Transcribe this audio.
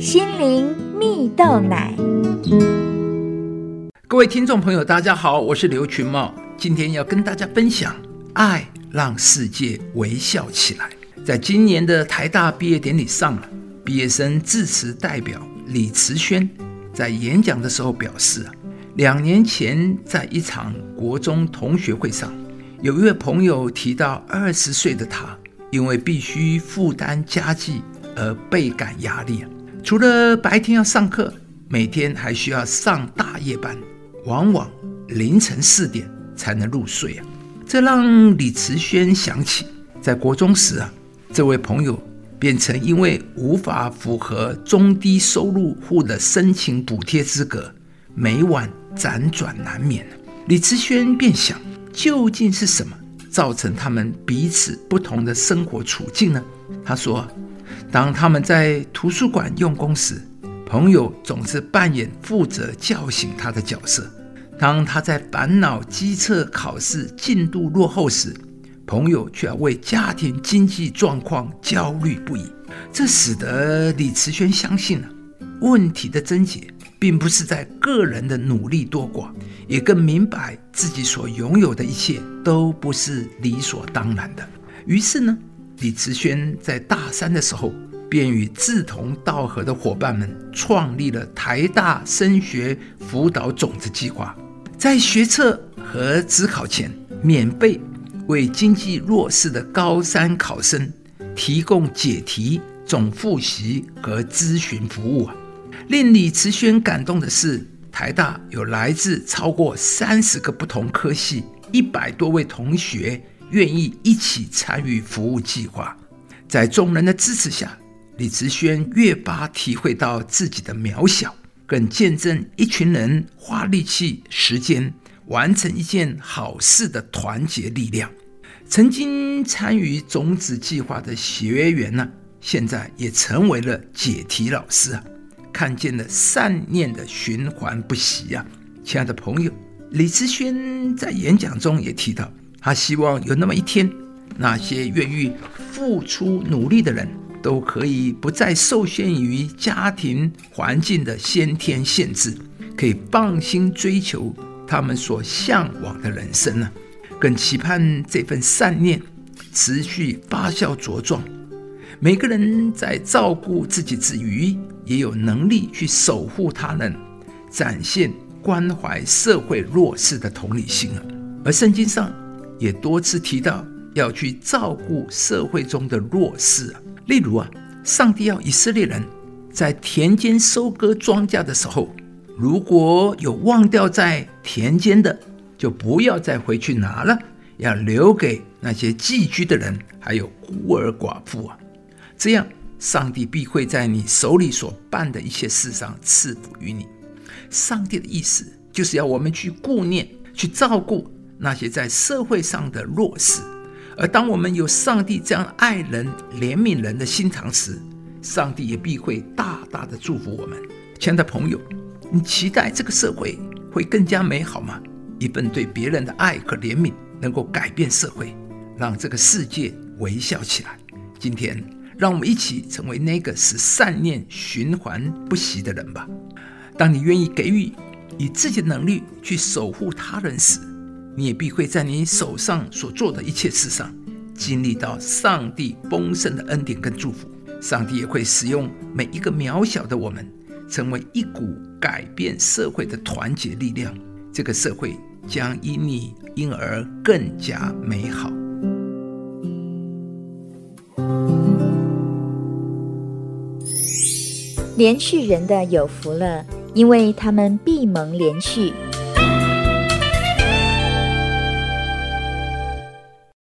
心灵蜜豆奶。各位听众朋友，大家好，我是刘群茂，今天要跟大家分享：爱让世界微笑起来。在今年的台大毕业典礼上，毕业生致辞代表李慈轩在演讲的时候表示啊，两年前在一场国中同学会上，有一位朋友提到，二十岁的他因为必须负担家计而倍感压力，除了白天要上课，每天还需要上大夜班。往往凌晨四点才能入睡啊！这让李慈轩想起，在国中时啊，这位朋友便曾因为无法符合中低收入户的申请补贴资格，每晚辗转难眠。李慈轩便想，究竟是什么造成他们彼此不同的生活处境呢？他说，当他们在图书馆用功时，朋友总是扮演负责叫醒他的角色；当他在烦恼机测考试进度落后时，朋友却要为家庭经济状况焦虑不已。这使得李慈轩相信了问题的症结，并不是在个人的努力多寡，也更明白自己所拥有的一切都不是理所当然的。于是呢，李慈轩在大三的时候。便与志同道合的伙伴们创立了台大升学辅导种子计划，在学测和职考前，免费为经济弱势的高三考生提供解题、总复习和咨询服务啊！令李慈轩感动的是，台大有来自超过三十个不同科系、一百多位同学愿意一起参与服务计划，在众人的支持下。李慈轩越发体会到自己的渺小，更见证一群人花力气、时间完成一件好事的团结力量。曾经参与种子计划的学员呢，现在也成为了解题老师啊，看见了善念的循环不息啊。亲爱的朋友，李慈轩在演讲中也提到，他希望有那么一天，那些愿意付出努力的人。都可以不再受限于家庭环境的先天限制，可以放心追求他们所向往的人生呢？更期盼这份善念持续发酵茁壮。每个人在照顾自己之余，也有能力去守护他人，展现关怀社会弱势的同理心啊！而圣经上也多次提到要去照顾社会中的弱势啊。例如啊，上帝要以色列人在田间收割庄稼的时候，如果有忘掉在田间的，就不要再回去拿了，要留给那些寄居的人，还有孤儿寡妇啊。这样，上帝必会在你手里所办的一切事上赐福于你。上帝的意思就是要我们去顾念、去照顾那些在社会上的弱势。而当我们有上帝这样爱人、怜悯人的心肠时，上帝也必会大大的祝福我们。亲爱的朋友，你期待这个社会会更加美好吗？一份对别人的爱和怜悯，能够改变社会，让这个世界微笑起来。今天，让我们一起成为那个使善念循环不息的人吧。当你愿意给予，以自己的能力去守护他人时，你也必会在你手上所做的一切事上，经历到上帝丰盛的恩典跟祝福。上帝也会使用每一个渺小的我们，成为一股改变社会的团结力量。这个社会将因你因而更加美好。连续人的有福了，因为他们必蒙连续。